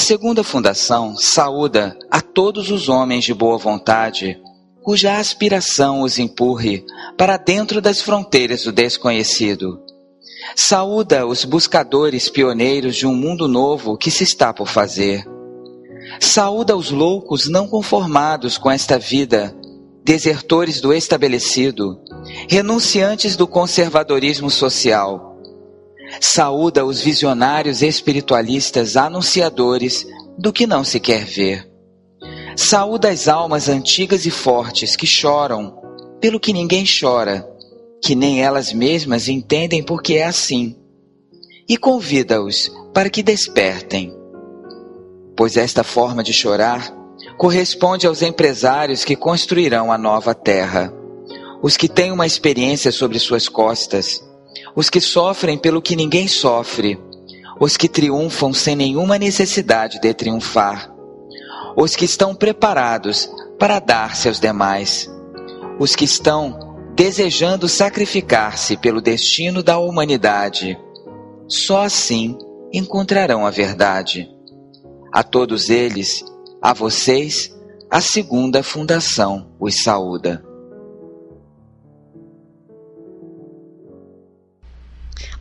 Segunda fundação saúda a todos os homens de boa vontade, cuja aspiração os empurre para dentro das fronteiras do desconhecido. Saúda os buscadores pioneiros de um mundo novo que se está por fazer. Saúda os loucos não conformados com esta vida, desertores do estabelecido, renunciantes do conservadorismo social saúda os visionários espiritualistas anunciadores do que não se quer ver. Saúda as almas antigas e fortes que choram pelo que ninguém chora, que nem elas mesmas entendem porque é assim. E convida-os para que despertem. Pois esta forma de chorar corresponde aos empresários que construirão a nova terra, os que têm uma experiência sobre suas costas os que sofrem pelo que ninguém sofre, os que triunfam sem nenhuma necessidade de triunfar, os que estão preparados para dar-se aos demais, os que estão desejando sacrificar-se pelo destino da humanidade. Só assim encontrarão a verdade. A todos eles, a vocês, a segunda fundação os saúda.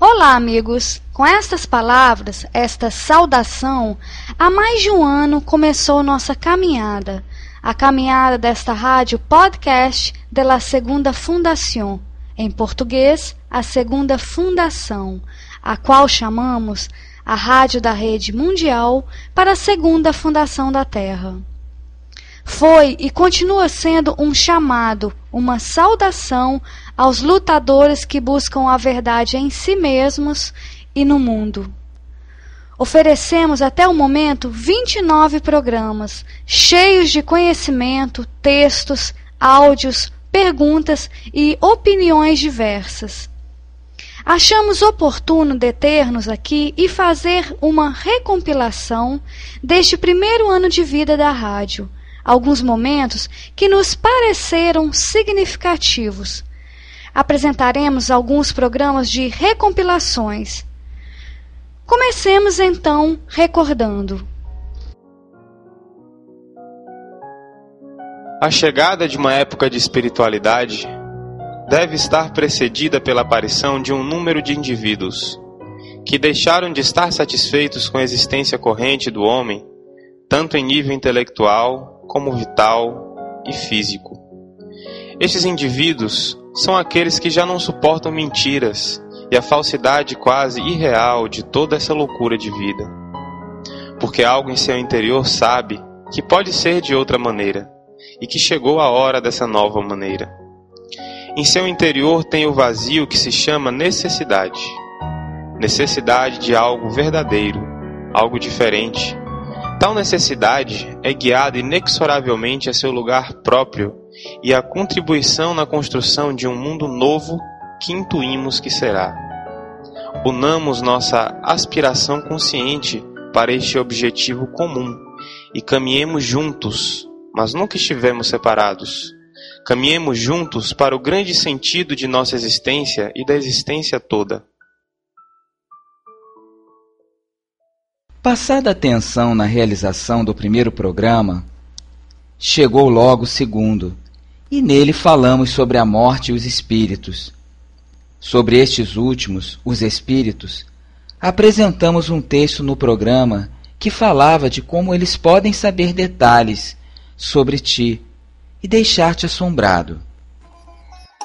Olá, amigos! Com estas palavras, esta saudação, há mais de um ano começou nossa caminhada, a caminhada desta rádio podcast de la Segunda Fundação, em português, a Segunda Fundação, a qual chamamos a Rádio da Rede Mundial para a Segunda Fundação da Terra. Foi e continua sendo um chamado, uma saudação aos lutadores que buscam a verdade em si mesmos e no mundo. Oferecemos até o momento 29 programas, cheios de conhecimento, textos, áudios, perguntas e opiniões diversas. Achamos oportuno deter-nos aqui e fazer uma recompilação deste primeiro ano de vida da rádio alguns momentos que nos pareceram significativos. Apresentaremos alguns programas de recompilações. Comecemos então recordando. A chegada de uma época de espiritualidade deve estar precedida pela aparição de um número de indivíduos que deixaram de estar satisfeitos com a existência corrente do homem, tanto em nível intelectual como vital e físico. Estes indivíduos são aqueles que já não suportam mentiras e a falsidade quase irreal de toda essa loucura de vida. Porque algo em seu interior sabe que pode ser de outra maneira e que chegou a hora dessa nova maneira. Em seu interior tem o vazio que se chama necessidade. Necessidade de algo verdadeiro, algo diferente, Tal necessidade é guiada inexoravelmente a seu lugar próprio e a contribuição na construção de um mundo novo que intuímos que será. Unamos nossa aspiração consciente para este objetivo comum e caminhemos juntos, mas nunca estivemos separados. Caminhemos juntos para o grande sentido de nossa existência e da existência toda. Passada a tensão na realização do primeiro programa, chegou logo o segundo, e nele falamos sobre a morte e os espíritos. Sobre estes últimos, os espíritos, apresentamos um texto no programa que falava de como eles podem saber detalhes sobre ti e deixar-te assombrado.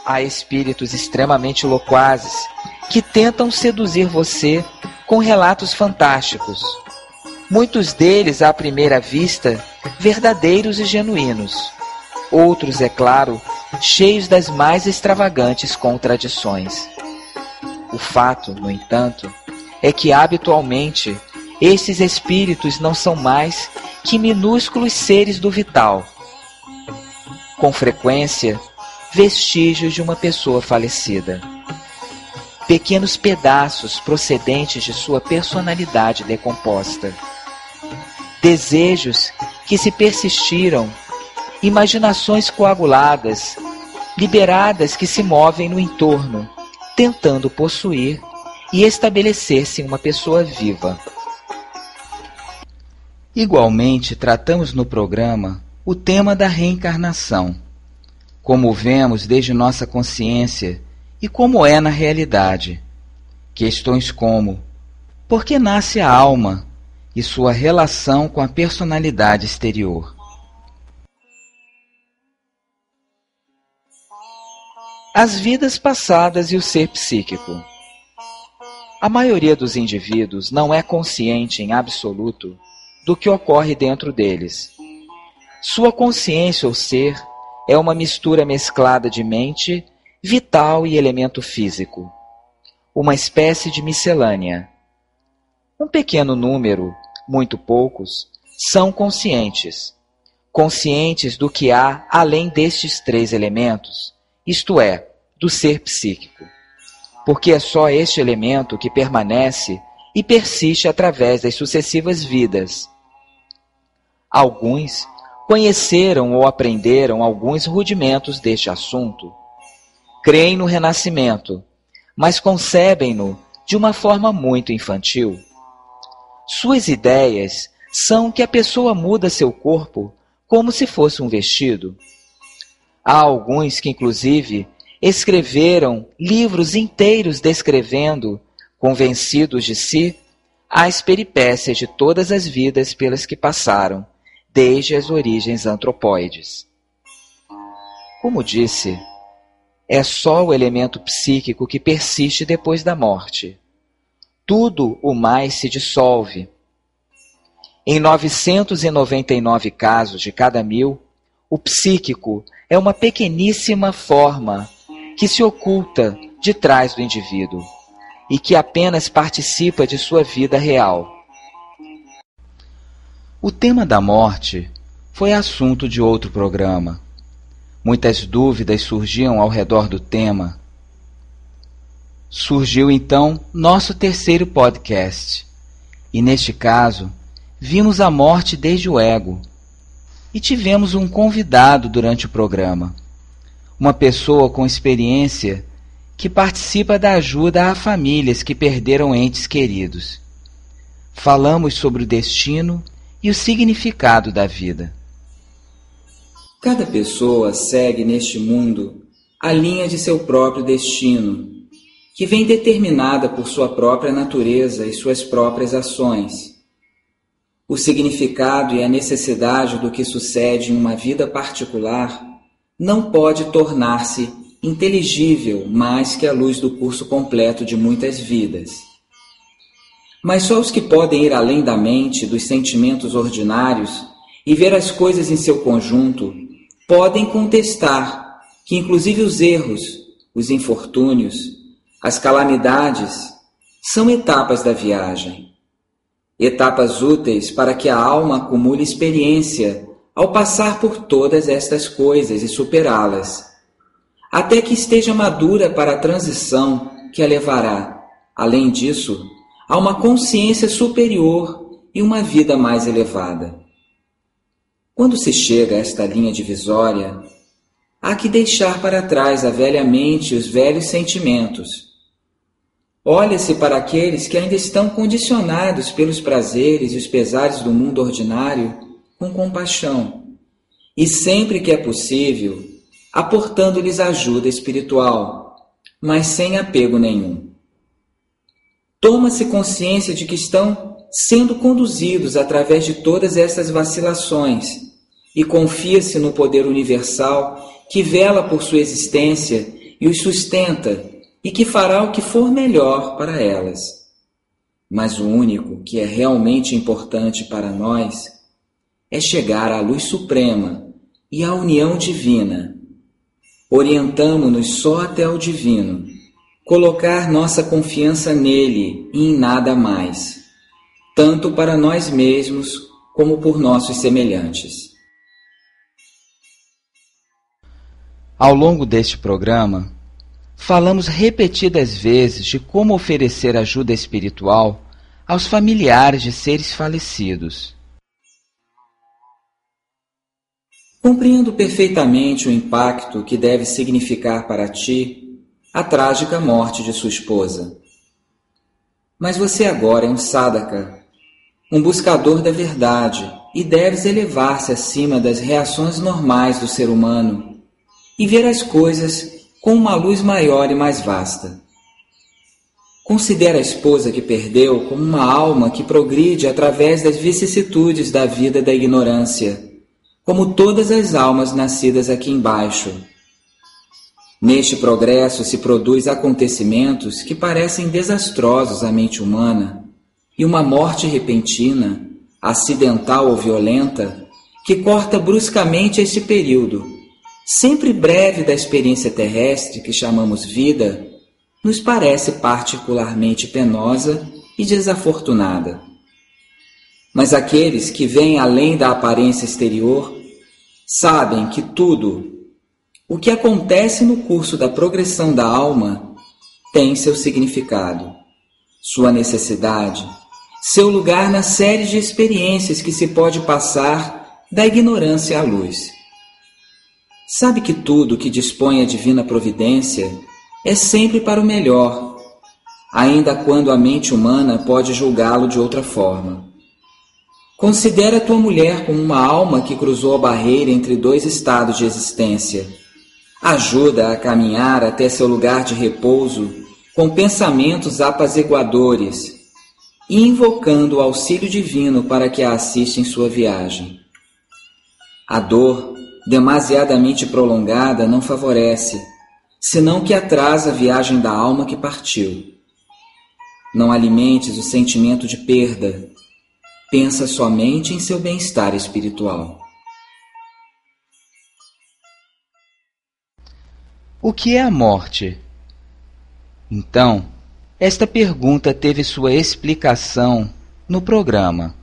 Há espíritos extremamente loquazes que tentam seduzir você com relatos fantásticos. Muitos deles, à primeira vista, verdadeiros e genuínos. Outros, é claro, cheios das mais extravagantes contradições. O fato, no entanto, é que habitualmente esses espíritos não são mais que minúsculos seres do vital. Com frequência, vestígios de uma pessoa falecida. Pequenos pedaços procedentes de sua personalidade decomposta. Desejos que se persistiram, imaginações coaguladas, liberadas que se movem no entorno, tentando possuir e estabelecer-se em uma pessoa viva. Igualmente, tratamos no programa o tema da reencarnação como vemos desde nossa consciência e como é na realidade. Questões como: por que nasce a alma e sua relação com a personalidade exterior? As vidas passadas e o ser psíquico. A maioria dos indivíduos não é consciente em absoluto do que ocorre dentro deles. Sua consciência ou ser é uma mistura mesclada de mente, vital e elemento físico. Uma espécie de miscelânea. Um pequeno número, muito poucos, são conscientes. Conscientes do que há além destes três elementos, isto é, do ser psíquico. Porque é só este elemento que permanece e persiste através das sucessivas vidas. Alguns conheceram ou aprenderam alguns rudimentos deste assunto. Creem no renascimento, mas concebem-no de uma forma muito infantil. Suas ideias são que a pessoa muda seu corpo como se fosse um vestido. Há alguns que, inclusive, escreveram livros inteiros descrevendo, convencidos de si, as peripécias de todas as vidas pelas que passaram desde as origens antropóides. Como disse, é só o elemento psíquico que persiste depois da morte. Tudo o mais se dissolve. Em 999 casos de cada mil, o psíquico é uma pequeníssima forma que se oculta de trás do indivíduo e que apenas participa de sua vida real. O tema da morte foi assunto de outro programa. Muitas dúvidas surgiam ao redor do tema. Surgiu então nosso terceiro podcast. E neste caso, vimos a morte desde o ego. E tivemos um convidado durante o programa. Uma pessoa com experiência que participa da ajuda a famílias que perderam entes queridos. Falamos sobre o destino e o significado da vida. Cada pessoa segue neste mundo a linha de seu próprio destino, que vem determinada por sua própria natureza e suas próprias ações. O significado e a necessidade do que sucede em uma vida particular não pode tornar-se inteligível mais que a luz do curso completo de muitas vidas. Mas só os que podem ir além da mente, dos sentimentos ordinários e ver as coisas em seu conjunto, podem contestar que, inclusive, os erros, os infortúnios, as calamidades são etapas da viagem. Etapas úteis para que a alma acumule experiência ao passar por todas estas coisas e superá-las, até que esteja madura para a transição que a levará, além disso, a uma consciência superior e uma vida mais elevada. Quando se chega a esta linha divisória, há que deixar para trás a velha mente e os velhos sentimentos. Olha-se para aqueles que ainda estão condicionados pelos prazeres e os pesares do mundo ordinário com compaixão, e sempre que é possível, aportando-lhes ajuda espiritual, mas sem apego nenhum. Toma-se consciência de que estão sendo conduzidos através de todas essas vacilações e confia-se no poder universal que vela por sua existência e os sustenta e que fará o que for melhor para elas. Mas o único que é realmente importante para nós é chegar à luz suprema e à união divina. Orientamo-nos só até o divino, colocar nossa confiança nele e em nada mais, tanto para nós mesmos como por nossos semelhantes. Ao longo deste programa, falamos repetidas vezes de como oferecer ajuda espiritual aos familiares de seres falecidos. Compreendo perfeitamente o impacto que deve significar para ti a trágica morte de sua esposa. Mas você agora é um sadaka, um buscador da verdade, e deves elevar-se acima das reações normais do ser humano e ver as coisas com uma luz maior e mais vasta. Considera a esposa que perdeu como uma alma que progride através das vicissitudes da vida da ignorância, como todas as almas nascidas aqui embaixo. Neste progresso se produz acontecimentos que parecem desastrosos à mente humana, e uma morte repentina, acidental ou violenta, que corta bruscamente este período sempre breve da experiência terrestre que chamamos vida, nos parece particularmente penosa e desafortunada. Mas aqueles que vêm além da aparência exterior sabem que tudo o que acontece no curso da progressão da alma tem seu significado, sua necessidade, seu lugar na série de experiências que se pode passar da ignorância à luz. Sabe que tudo que dispõe a divina providência é sempre para o melhor, ainda quando a mente humana pode julgá-lo de outra forma. Considera tua mulher como uma alma que cruzou a barreira entre dois estados de existência. Ajuda a caminhar até seu lugar de repouso com pensamentos apaziguadores e invocando o auxílio divino para que a assista em sua viagem. A dor demasiadamente prolongada não favorece, senão que atrasa a viagem da alma que partiu. Não alimentes o sentimento de perda. Pensa somente em seu bem-estar espiritual. O que é a morte? Então, esta pergunta teve sua explicação no programa.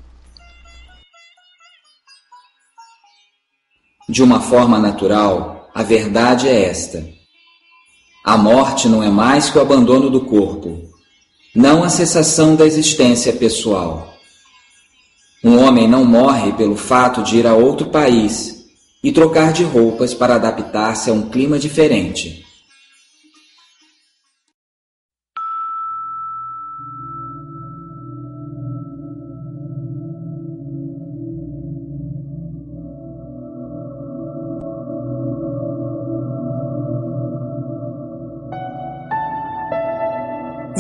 De uma forma natural, a verdade é esta: a morte não é mais que o abandono do corpo, não a cessação da existência pessoal. Um homem não morre pelo fato de ir a outro país e trocar de roupas para adaptar-se a um clima diferente.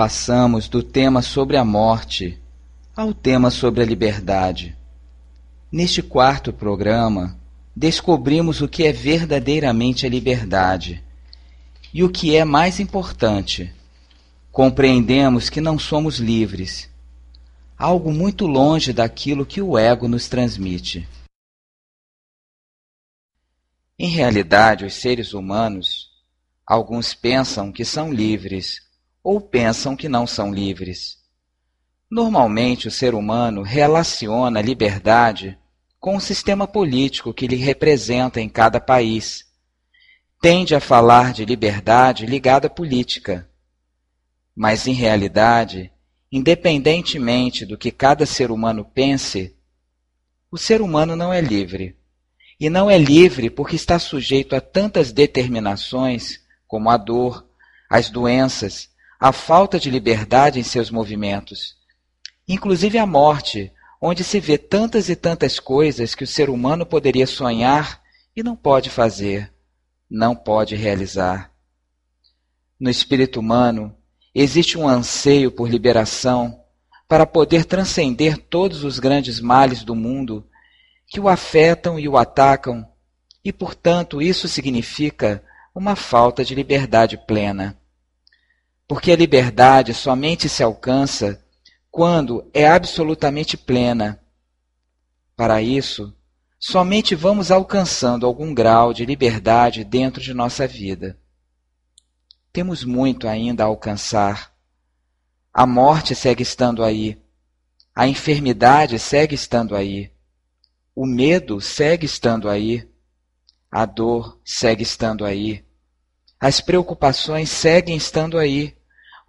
passamos do tema sobre a morte ao tema sobre a liberdade. Neste quarto programa, descobrimos o que é verdadeiramente a liberdade e o que é mais importante, compreendemos que não somos livres, algo muito longe daquilo que o ego nos transmite. Em realidade, os seres humanos, alguns pensam que são livres ou pensam que não são livres. Normalmente, o ser humano relaciona a liberdade com o sistema político que lhe representa em cada país. Tende a falar de liberdade ligada à política. Mas, em realidade, independentemente do que cada ser humano pense, o ser humano não é livre. E não é livre porque está sujeito a tantas determinações, como a dor, as doenças, a falta de liberdade em seus movimentos, inclusive a morte, onde se vê tantas e tantas coisas que o ser humano poderia sonhar e não pode fazer, não pode realizar. No espírito humano, existe um anseio por liberação para poder transcender todos os grandes males do mundo que o afetam e o atacam, e, portanto, isso significa uma falta de liberdade plena. Porque a liberdade somente se alcança quando é absolutamente plena. Para isso, somente vamos alcançando algum grau de liberdade dentro de nossa vida. Temos muito ainda a alcançar. A morte segue estando aí. A enfermidade segue estando aí. O medo segue estando aí. A dor segue estando aí. As preocupações seguem estando aí.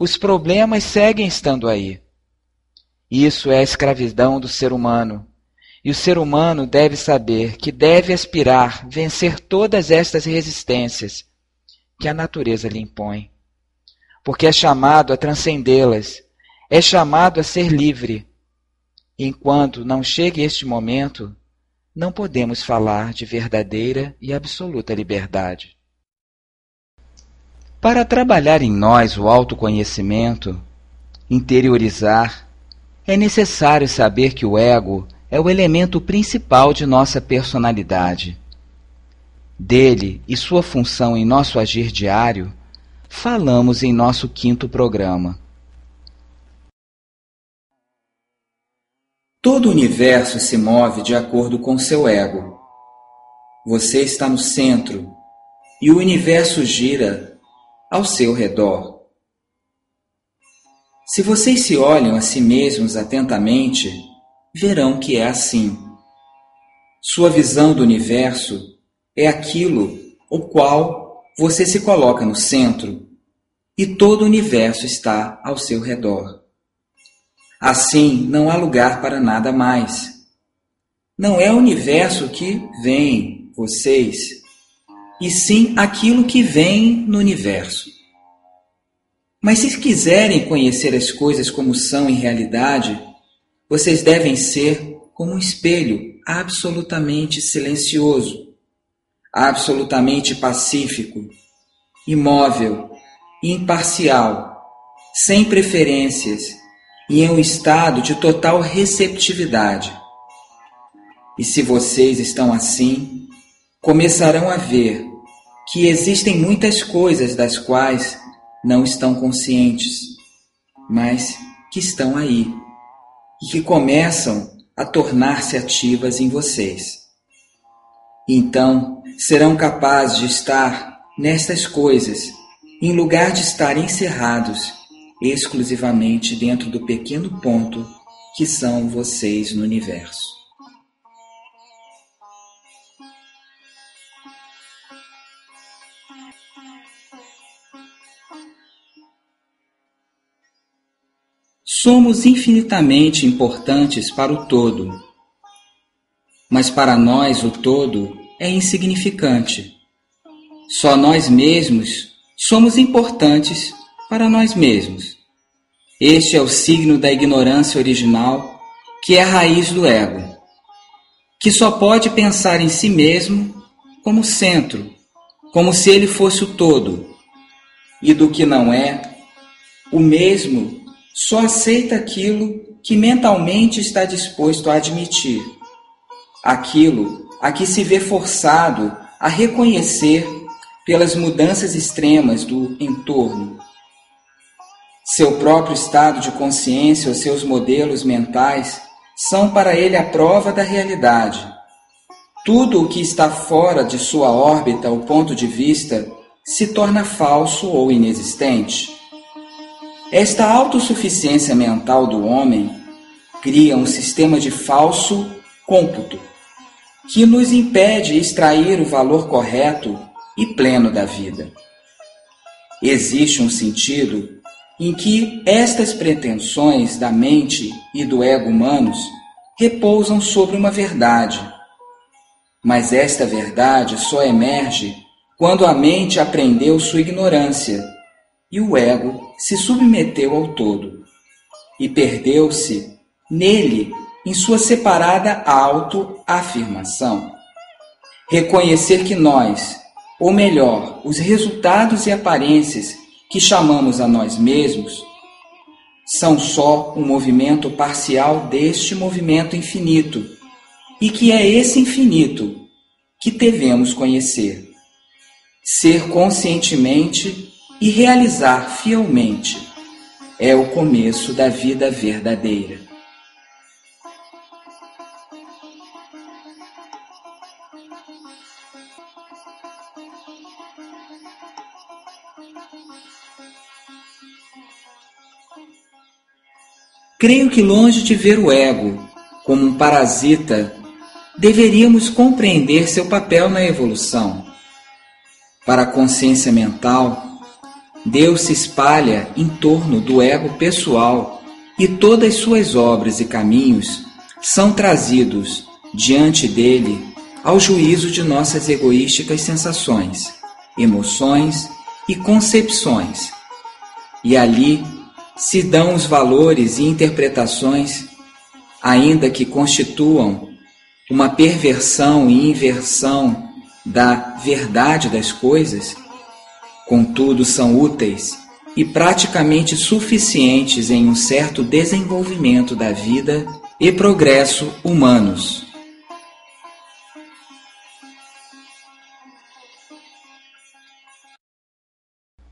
Os problemas seguem estando aí. Isso é a escravidão do ser humano. E o ser humano deve saber que deve aspirar vencer todas estas resistências que a natureza lhe impõe. Porque é chamado a transcendê-las, é chamado a ser livre. Enquanto não chegue este momento, não podemos falar de verdadeira e absoluta liberdade. Para trabalhar em nós o autoconhecimento, interiorizar, é necessário saber que o ego é o elemento principal de nossa personalidade. Dele e sua função em nosso agir diário, falamos em nosso quinto programa. Todo o universo se move de acordo com seu ego. Você está no centro e o universo gira ao seu redor. Se vocês se olham a si mesmos atentamente, verão que é assim. Sua visão do universo é aquilo o qual você se coloca no centro e todo o universo está ao seu redor. Assim, não há lugar para nada mais. Não é o universo que vem, vocês, e sim aquilo que vem no universo. Mas se quiserem conhecer as coisas como são em realidade, vocês devem ser como um espelho absolutamente silencioso, absolutamente pacífico, imóvel, imparcial, sem preferências e em um estado de total receptividade. E se vocês estão assim, começarão a ver que existem muitas coisas das quais não estão conscientes, mas que estão aí e que começam a tornar-se ativas em vocês. Então, serão capazes de estar nestas coisas, em lugar de estar encerrados exclusivamente dentro do pequeno ponto que são vocês no universo. Somos infinitamente importantes para o todo, mas para nós o todo é insignificante. Só nós mesmos somos importantes para nós mesmos. Este é o signo da ignorância original, que é a raiz do ego, que só pode pensar em si mesmo como centro, como se ele fosse o todo, e do que não é, O mesmo só aceita aquilo que mentalmente está disposto a admitir, aquilo a que se vê forçado a reconhecer pelas mudanças extremas do entorno. Seu próprio estado de consciência ou seus modelos mentais são para ele a prova da realidade. Tudo o que está fora de sua órbita ou ponto de vista se torna falso ou inexistente. Esta autossuficiência mental do homem cria um sistema de falso cômputo que nos impede extrair o valor correto e pleno da vida. Existe um sentido em que estas pretensões da mente e do ego humanos repousam sobre uma verdade. Mas esta verdade só emerge quando a mente aprendeu sua ignorância e o ego se submeteu ao todo e perdeu-se nele em sua separada autoafirmação. Reconhecer que nós, ou melhor, os resultados e aparências que chamamos a nós mesmos, são só um movimento parcial deste movimento infinito, e que é esse infinito que devemos conhecer. Ser conscientemente e realizar fielmente é o começo da vida verdadeira. Creio que, longe de ver o ego como um parasita, deveríamos compreender seu papel na evolução. Para a consciência mental, Deus se espalha em torno do ego pessoal e todas suas obras e caminhos são trazidos diante dele ao juízo de nossas egoísticas sensações, emoções e concepções. E ali se dão os valores e interpretações, ainda que constituam uma perversão e inversão da verdade das coisas, contudo são úteis e praticamente suficientes em um certo desenvolvimento da vida e progresso humanos.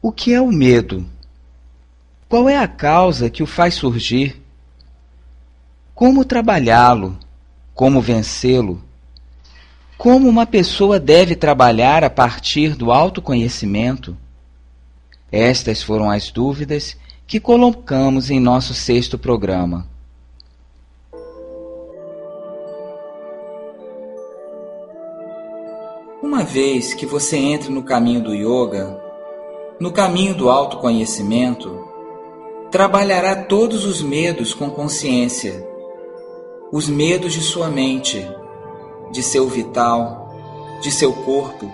O que é o medo? Qual é a causa que o faz surgir? Como trabalhá-lo? Como vencê-lo? Como uma pessoa deve trabalhar a partir do autoconhecimento? Estas foram as dúvidas que colocamos em nosso sexto programa. Uma vez que você entre no caminho do yoga, no caminho do autoconhecimento, trabalhará todos os medos com consciência, os medos de sua mente, de seu vital, de seu corpo,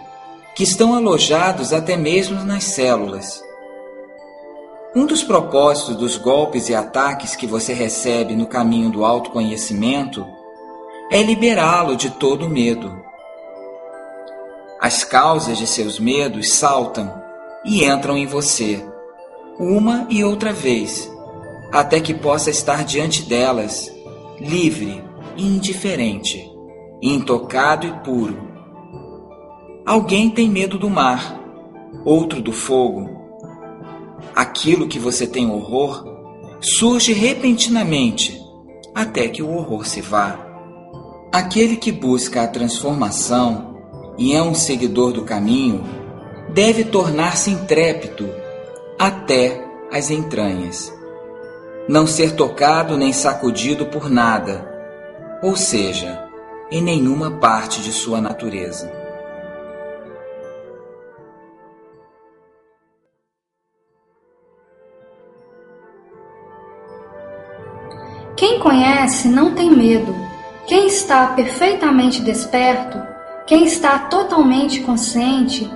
que estão alojados até mesmo nas células. Um dos propósitos dos golpes e ataques que você recebe no caminho do autoconhecimento é liberá-lo de todo medo. As causas de seus medos saltam e entram em você uma e outra vez, até que possa estar diante delas, livre e indiferente, intocado e puro. Alguém tem medo do mar, outro do fogo. Aquilo que você tem horror surge repentinamente, até que o horror se vá. Aquele que busca a transformação e é um seguidor do caminho deve tornar-se intrépido até as entranhas. Não ser tocado nem sacudido por nada, ou seja, em nenhuma parte de sua natureza. Quem conhece não tem medo. Quem está perfeitamente desperto, quem está totalmente consciente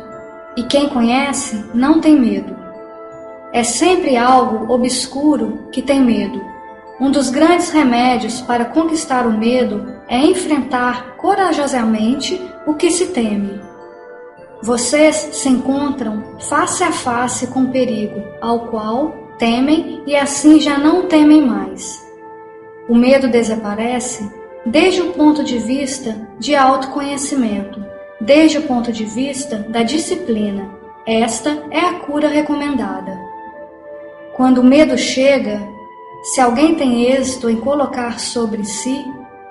e quem conhece não tem medo. É sempre algo obscuro que tem medo. Um dos grandes remédios para conquistar o medo é enfrentar corajosamente o que se teme. Vocês se encontram face a face com o perigo, ao qual temem e assim já não temem mais. O medo desaparece desde o ponto de vista de autoconhecimento, desde o ponto de vista da disciplina. Esta é a cura recomendada. Quando o medo chega, se alguém tem êxito em colocar sobre si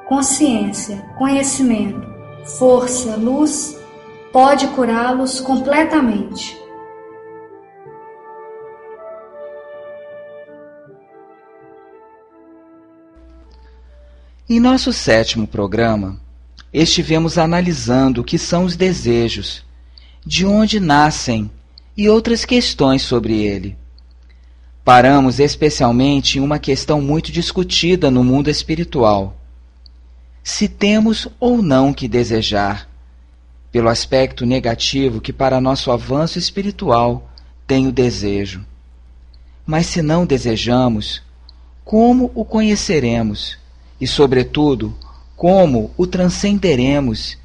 consciência, conhecimento, força, luz, pode curá-los completamente. Em nosso sétimo programa, estivemos analisando o que são os desejos, de onde nascem e outras questões sobre ele. Paramos especialmente em uma questão muito discutida no mundo espiritual: se temos ou não que desejar, pelo aspecto negativo que para nosso avanço espiritual tem o desejo. Mas se não desejamos, como o conheceremos? e, sobretudo, como o transcenderemos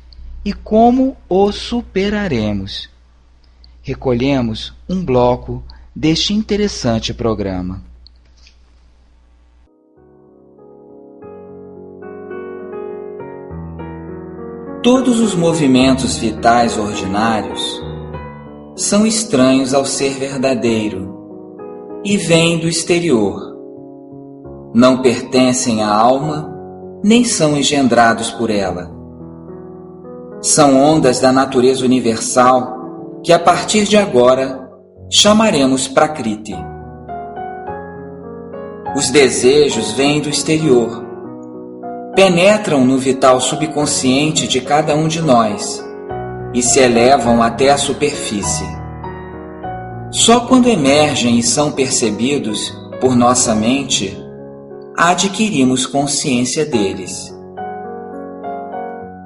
e como o superaremos. Recolhemos um bloco deste interessante programa. Todos os movimentos vitais ordinários são estranhos ao ser verdadeiro e vêm do exterior não pertencem à alma, nem são engendrados por ela. São ondas da natureza universal que a partir de agora chamaremos Prakriti. Os desejos vêm do exterior, penetram no vital subconsciente de cada um de nós e se elevam até a superfície. Só quando emergem e são percebidos por nossa mente adquirimos consciência deles.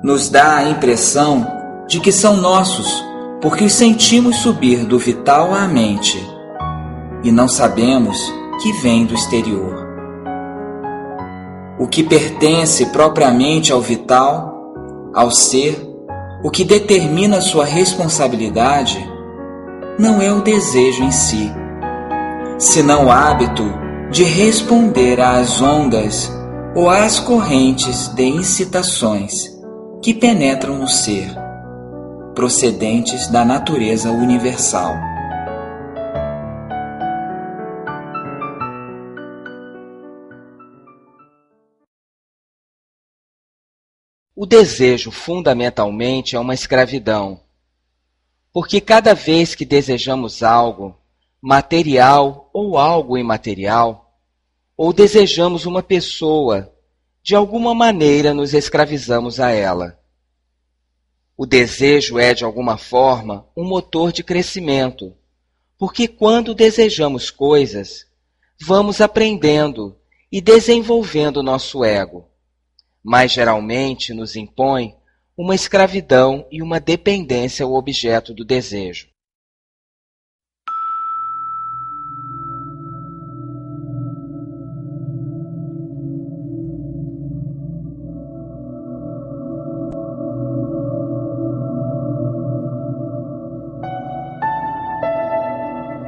Nos dá a impressão de que são nossos, porque os sentimos subir do vital à mente e não sabemos que vem do exterior. O que pertence propriamente ao vital, ao ser, o que determina sua responsabilidade, não é o desejo em si, senão o hábito de responder às ondas ou às correntes de incitações que penetram no ser, procedentes da natureza universal. O desejo fundamentalmente é uma escravidão, porque cada vez que desejamos algo, material ou algo imaterial, ou desejamos uma pessoa, de alguma maneira nos escravizamos a ela. O desejo é, de alguma forma, um motor de crescimento, porque quando desejamos coisas, vamos aprendendo e desenvolvendo nosso ego, mas geralmente nos impõe uma escravidão e uma dependência ao objeto do desejo.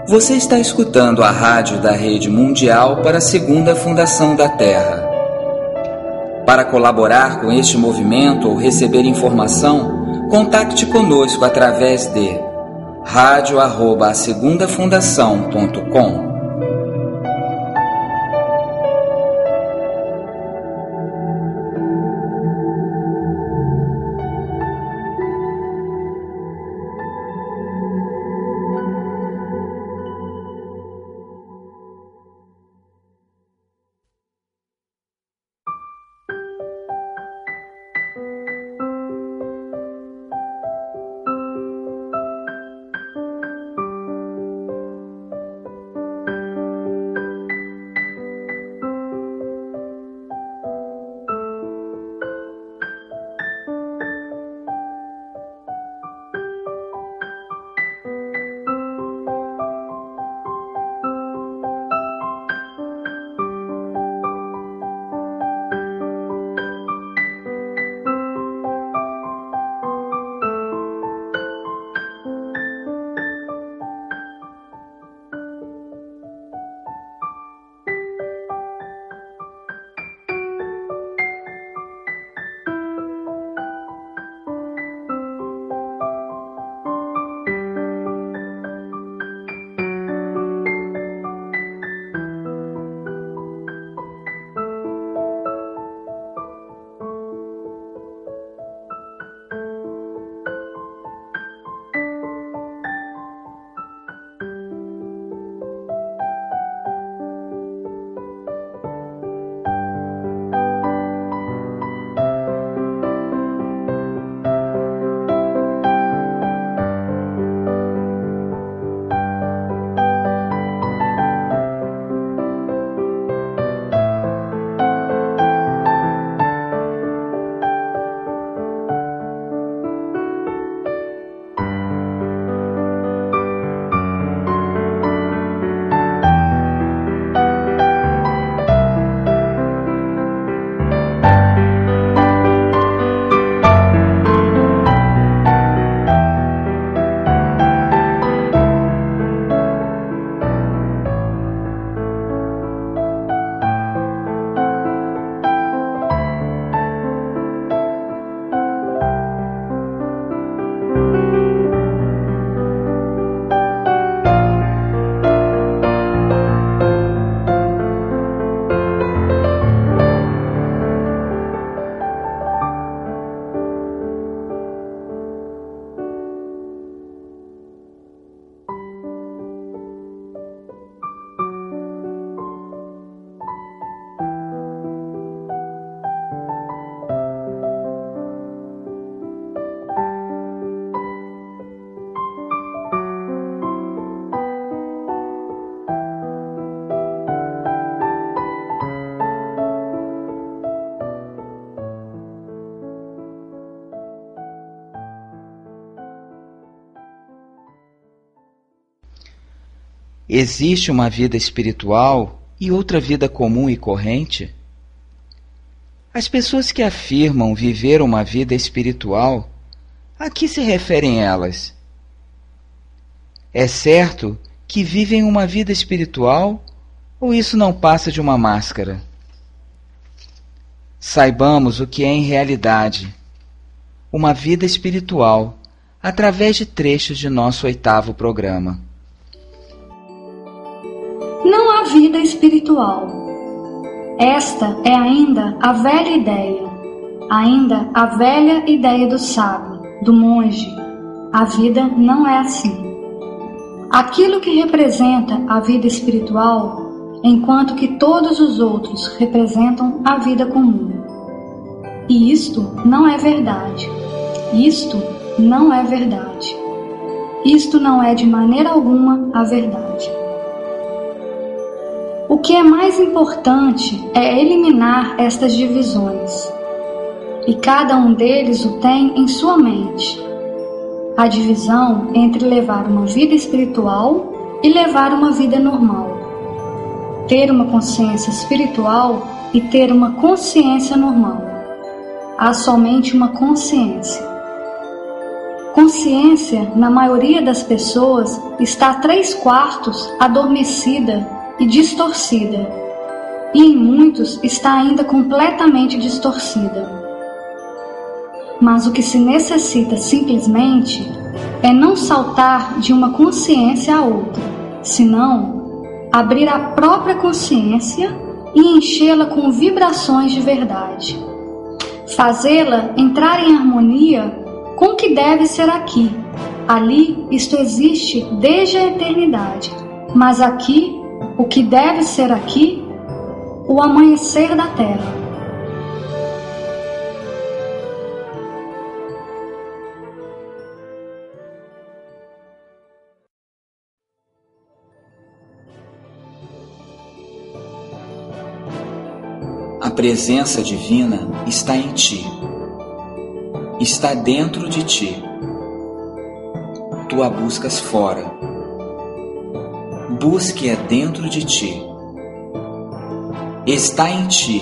Você está escutando a rádio da Rede Mundial para a Segunda Fundação da Terra. Para colaborar com este movimento ou receber informação, contacte conosco através de radio@segundafundação.com. existe uma vida espiritual e outra vida comum e corrente? As pessoas que afirmam viver uma vida espiritual, a que se referem elas? É certo que vivem uma vida espiritual ou isso não passa de uma máscara? Saibamos o que é em realidade uma vida espiritual através de trechos de nosso oitavo programa. Não há vida espiritual. Esta é ainda a velha ideia, ainda a velha ideia do sábio, do monge. A vida não é assim. Aquilo que representa a vida espiritual enquanto que todos os outros representam a vida comum. E isto não é verdade. Isto não é verdade. Isto não é de maneira alguma a verdade. O que é mais importante é eliminar estas divisões. E cada um deles o tem em sua mente. A divisão entre levar uma vida espiritual e levar uma vida normal ter uma consciência espiritual e ter uma consciência normal. Há somente uma consciência. Consciência, na maioria das pessoas, está três quartos adormecida e distorcida, e em muitos está ainda completamente distorcida. Mas o que se necessita simplesmente é não saltar de uma consciência a outra, senão abrir a própria consciência e enchê-la com vibrações de verdade. Fazê-la entrar em harmonia com o que deve ser aqui. Ali isto existe desde a eternidade, mas aqui, o que deve ser aqui, o amanhecer da terra. presença divina está em ti, está dentro de ti. Tu a buscas fora. Busque-a dentro de ti. Está em ti.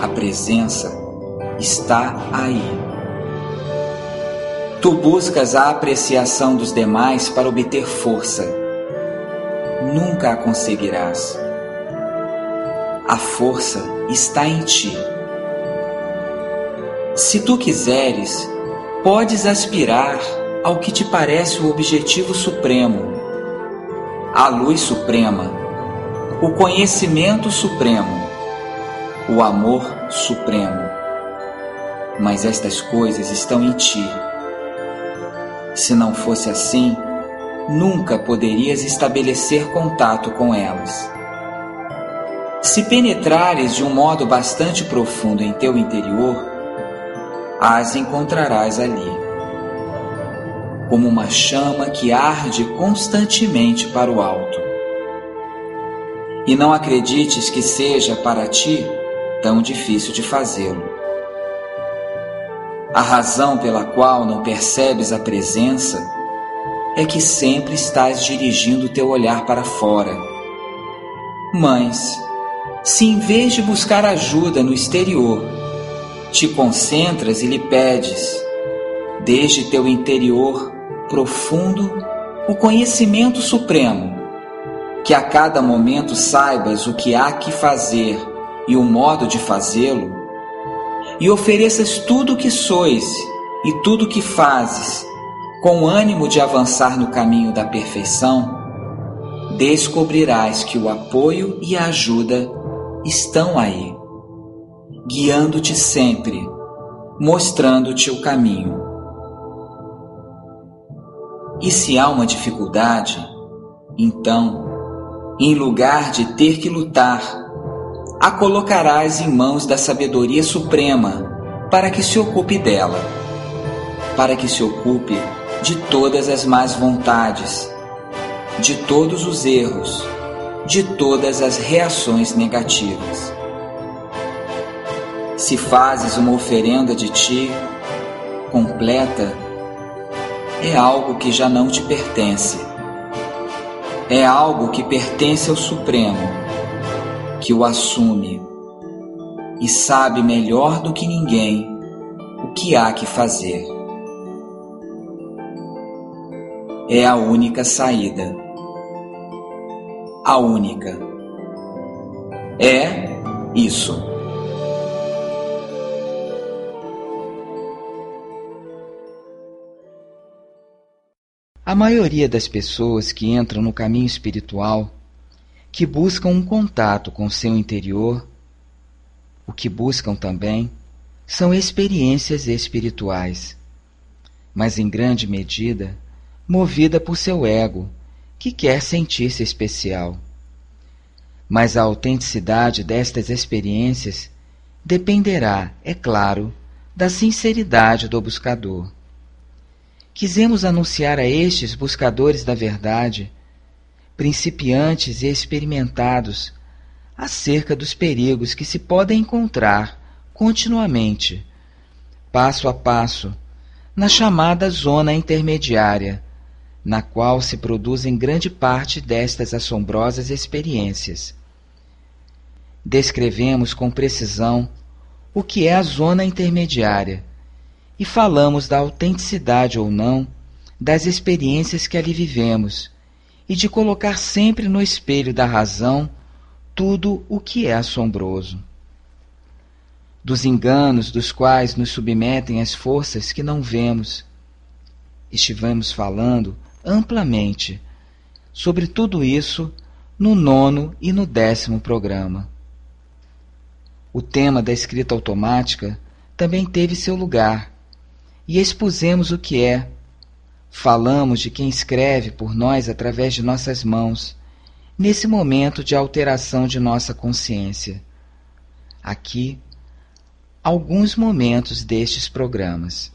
A presença está aí. Tu buscas a apreciação dos demais para obter força. Nunca a conseguirás a força está em ti. Se tu quiseres, podes aspirar ao que te parece o objetivo supremo, a luz suprema, o conhecimento supremo, o amor supremo. Mas estas coisas estão em ti. Se não fosse assim, nunca poderias estabelecer contato com elas. Se penetrares de um modo bastante profundo em teu interior, as encontrarás ali, como uma chama que arde constantemente para o alto. E não acredites que seja para ti tão difícil de fazê-lo. A razão pela qual não percebes a presença é que sempre estás dirigindo teu olhar para fora. Mães, se em vez de buscar ajuda no exterior, te concentras e lhe pedes, desde teu interior profundo, o conhecimento supremo, que a cada momento saibas o que há que fazer e o modo de fazê-lo, e ofereças tudo o que sois e tudo o que fazes, com ânimo de avançar no caminho da perfeição, descobrirás que o apoio e a ajuda estão aí, guiando-te sempre, mostrando-te o caminho. E se há uma dificuldade, então, em lugar de ter que lutar, a colocarás em mãos da sabedoria suprema para que se ocupe dela, para que se ocupe de todas as más vontades, de todos os erros de todas as reações negativas. Se fazes uma oferenda de ti completa, é algo que já não te pertence. é algo que pertence ao Supremo, que o assume e sabe melhor do que ninguém o que há que fazer. É a única saída. A única. É isso. A maioria das pessoas que entram no caminho espiritual, que buscam um contato com seu interior, o que buscam também são experiências espirituais, mas em grande medida movida por seu ego, que quer sentir-se especial. Mas a autenticidade destas experiências dependerá, é claro, da sinceridade do buscador. Quisemos anunciar a estes buscadores da verdade, principiantes e experimentados, acerca dos perigos que se podem encontrar continuamente, passo a passo, na chamada zona intermediária, na qual se produzem grande parte destas assombrosas experiências. Descrevemos com precisão o que é a zona intermediária e falamos da autenticidade ou não das experiências que ali vivemos e de colocar sempre no espelho da razão tudo o que é assombroso. Dos enganos dos quais nos submetem as forças que não vemos. Estivemos falando amplamente sobre tudo isso no nono e no décimo programa. O tema da escrita automática também teve seu lugar e expusemos o que é. Falamos de quem escreve por nós através de nossas mãos, nesse momento de alteração de nossa consciência. Aqui, alguns momentos destes programas.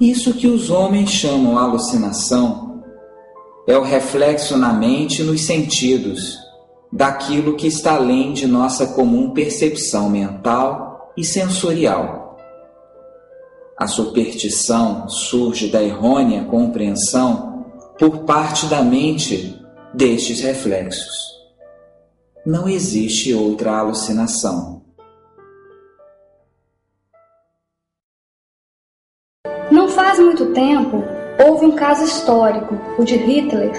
Isso que os homens chamam alucinação é o reflexo na mente e nos sentidos daquilo que está além de nossa comum percepção mental e sensorial. A superstição surge da errônea compreensão por parte da mente destes reflexos. Não existe outra alucinação. Não faz muito tempo, houve um caso histórico, o de Hitler,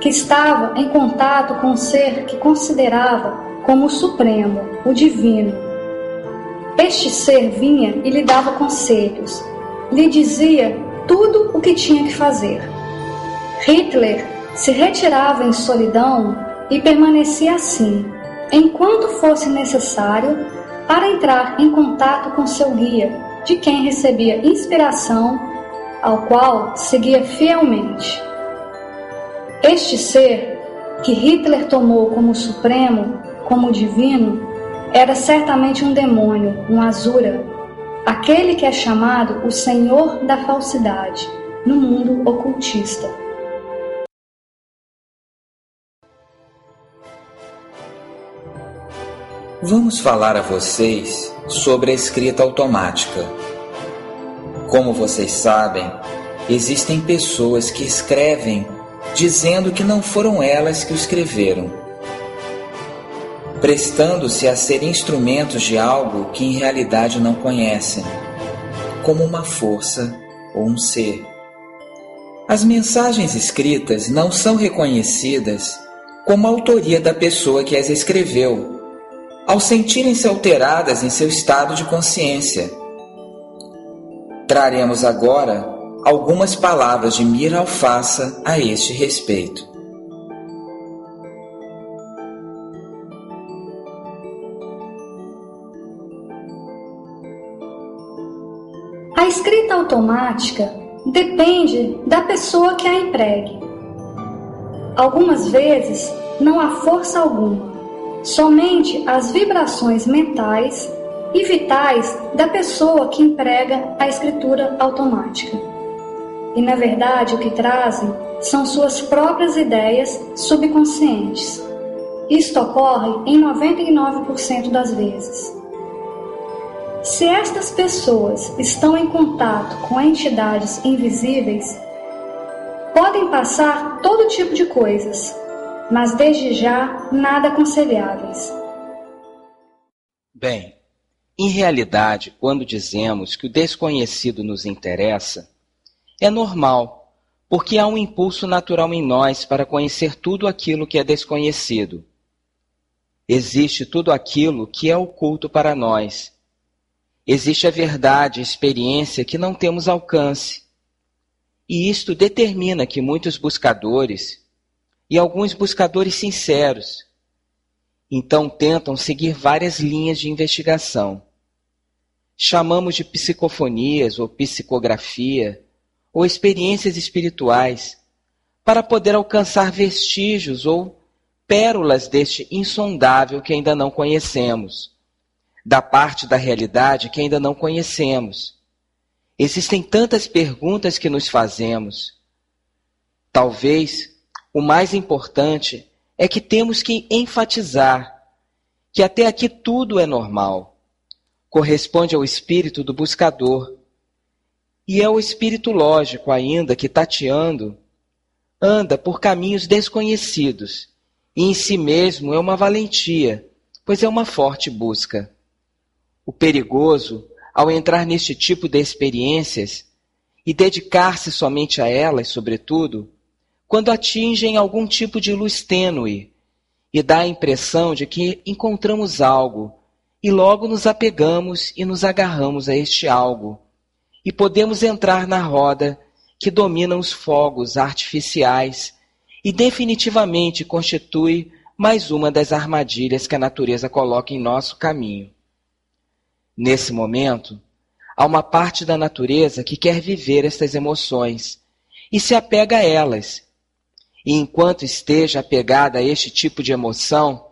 que estava em contato com o ser que considerava como o supremo, o divino. Este ser vinha e lhe dava conselhos, lhe dizia tudo o que tinha que fazer. Hitler se retirava em solidão e permanecia assim, enquanto fosse necessário, para entrar em contato com seu guia, de quem recebia inspiração, ao qual seguia fielmente. Este ser, que Hitler tomou como supremo, como divino, era certamente um demônio, um Azura, aquele que é chamado o Senhor da Falsidade no mundo ocultista. Vamos falar a vocês sobre a escrita automática. Como vocês sabem, existem pessoas que escrevem dizendo que não foram elas que o escreveram, prestando-se a ser instrumentos de algo que em realidade não conhecem, como uma força ou um ser. As mensagens escritas não são reconhecidas como autoria da pessoa que as escreveu, ao sentirem-se alteradas em seu estado de consciência. Traremos agora algumas palavras de Mira Alfaça a este respeito. A escrita automática depende da pessoa que a empregue. Algumas vezes não há força alguma, somente as vibrações mentais e vitais da pessoa que emprega a escritura automática e na verdade o que trazem são suas próprias ideias subconscientes. Isto ocorre em 99% das vezes. Se estas pessoas estão em contato com entidades invisíveis, podem passar todo tipo de coisas, mas desde já nada aconselháveis. Bem, em realidade, quando dizemos que o desconhecido nos interessa, é normal, porque há um impulso natural em nós para conhecer tudo aquilo que é desconhecido. Existe tudo aquilo que é oculto para nós. Existe a verdade, a experiência que não temos alcance. E isto determina que muitos buscadores, e alguns buscadores sinceros, então tentam seguir várias linhas de investigação. Chamamos de psicofonias ou psicografia ou experiências espirituais para poder alcançar vestígios ou pérolas deste insondável que ainda não conhecemos, da parte da realidade que ainda não conhecemos. Existem tantas perguntas que nos fazemos. Talvez o mais importante é que temos que enfatizar que até aqui tudo é normal. Corresponde ao espírito do buscador. E é o espírito lógico ainda que tateando anda por caminhos desconhecidos e em si mesmo é uma valentia, pois é uma forte busca. O perigoso, ao entrar neste tipo de experiências e dedicar-se somente a elas, sobretudo, quando atingem algum tipo de luz tênue e dá a impressão de que encontramos algo e logo nos apegamos e nos agarramos a este algo e podemos entrar na roda que domina os fogos artificiais e definitivamente constitui mais uma das armadilhas que a natureza coloca em nosso caminho. Nesse momento, há uma parte da natureza que quer viver estas emoções e se apega a elas. E enquanto esteja apegada a este tipo de emoção,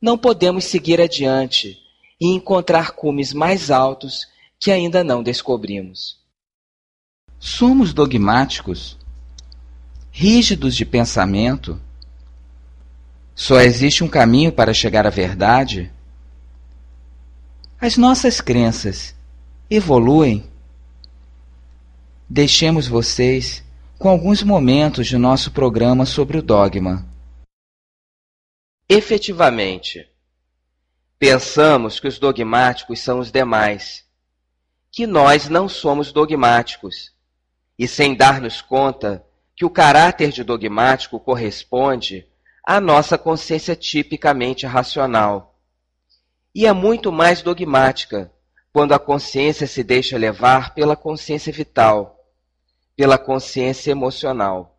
não podemos seguir adiante e encontrar cumes mais altos que ainda não descobrimos. Somos dogmáticos rígidos de pensamento? Só existe um caminho para chegar à verdade? As nossas crenças evoluem? Deixemos vocês com alguns momentos de nosso programa sobre o dogma. Efetivamente, pensamos que os dogmáticos são os demais, que nós não somos dogmáticos, e sem dar-nos conta, que o caráter de dogmático corresponde à nossa consciência tipicamente racional. E é muito mais dogmática quando a consciência se deixa levar pela consciência vital, pela consciência emocional.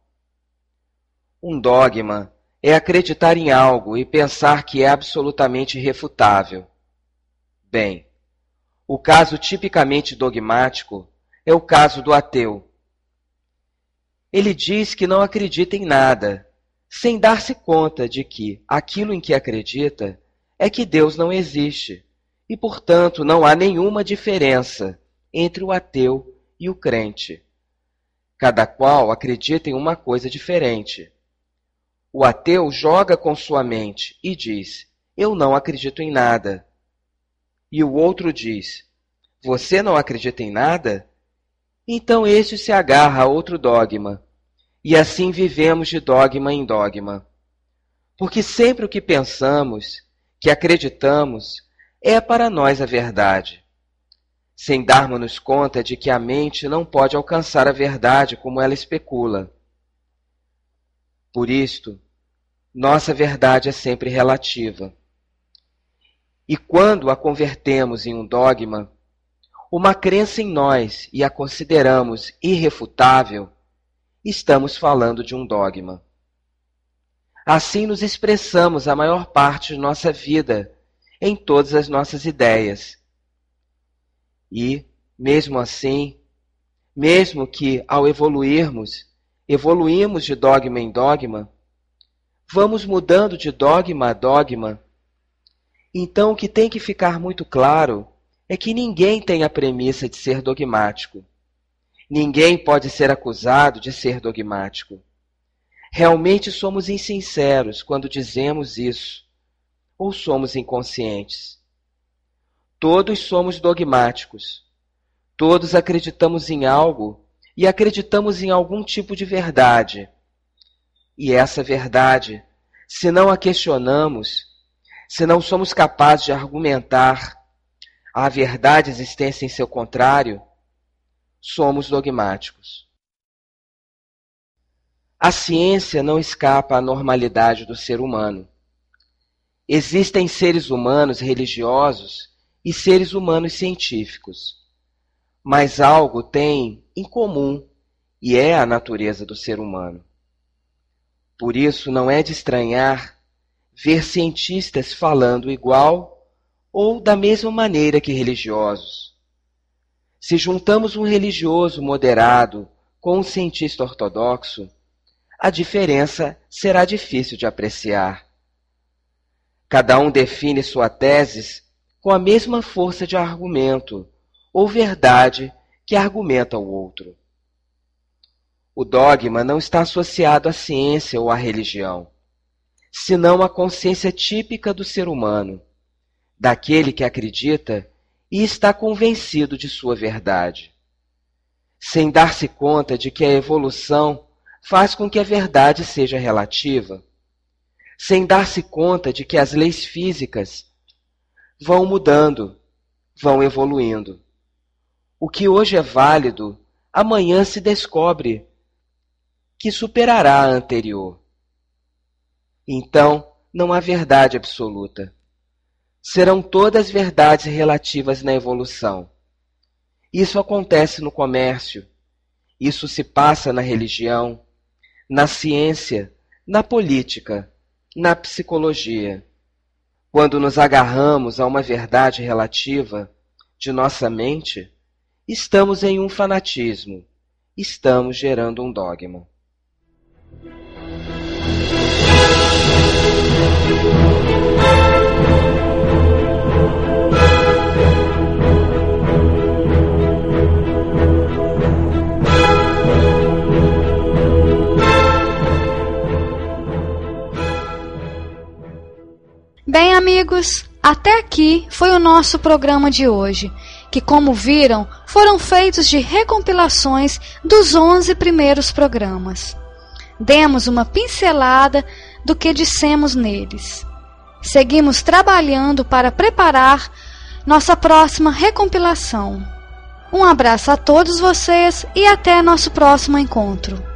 Um dogma é acreditar em algo e pensar que é absolutamente irrefutável. Bem, o caso tipicamente dogmático é o caso do ateu ele diz que não acredita em nada, sem dar-se conta de que aquilo em que acredita é que Deus não existe e, portanto, não há nenhuma diferença entre o ateu e o crente. Cada qual acredita em uma coisa diferente. O ateu joga com sua mente e diz: Eu não acredito em nada. E o outro diz: Você não acredita em nada? Então este se agarra a outro dogma, e assim vivemos de dogma em dogma. Porque sempre o que pensamos, que acreditamos, é para nós a verdade, sem darmos-nos conta de que a mente não pode alcançar a verdade como ela especula. Por isto, nossa verdade é sempre relativa. E quando a convertemos em um dogma, uma crença em nós e a consideramos irrefutável, estamos falando de um dogma. Assim nos expressamos a maior parte de nossa vida, em todas as nossas ideias. E, mesmo assim, mesmo que ao evoluirmos, evoluímos de dogma em dogma, vamos mudando de dogma a dogma. Então, o que tem que ficar muito claro é que ninguém tem a premissa de ser dogmático. Ninguém pode ser acusado de ser dogmático. Realmente somos insinceros quando dizemos isso, ou somos inconscientes. Todos somos dogmáticos. Todos acreditamos em algo e acreditamos em algum tipo de verdade. E essa verdade, se não a questionamos, se não somos capazes de argumentar a verdade existência em seu contrário, somos dogmáticos. A ciência não escapa à normalidade do ser humano. Existem seres humanos religiosos e seres humanos científicos. Mas algo tem em comum e é a natureza do ser humano. Por isso, não é de estranhar ver cientistas falando igual ou da mesma maneira que religiosos. Se juntamos um religioso moderado com um cientista ortodoxo, a diferença será difícil de apreciar. Cada um define sua tese com a mesma força de argumento ou verdade que argumenta o outro. O dogma não está associado à ciência ou à religião, senão à consciência típica do ser humano, daquele que acredita e está convencido de sua verdade, sem dar-se conta de que a evolução faz com que a verdade seja relativa, sem dar-se conta de que as leis físicas vão mudando, vão evoluindo. O que hoje é válido, amanhã se descobre que superará a anterior. Então, não há verdade absoluta. Serão todas verdades relativas na evolução. Isso acontece no comércio, isso se passa na religião, na ciência, na política, na psicologia. Quando nos agarramos a uma verdade relativa de nossa mente, estamos em um fanatismo, estamos gerando um dogma. Bem, amigos, até aqui foi o nosso programa de hoje, que, como viram, foram feitos de recompilações dos 11 primeiros programas. Demos uma pincelada do que dissemos neles. Seguimos trabalhando para preparar nossa próxima recompilação. Um abraço a todos vocês e até nosso próximo encontro.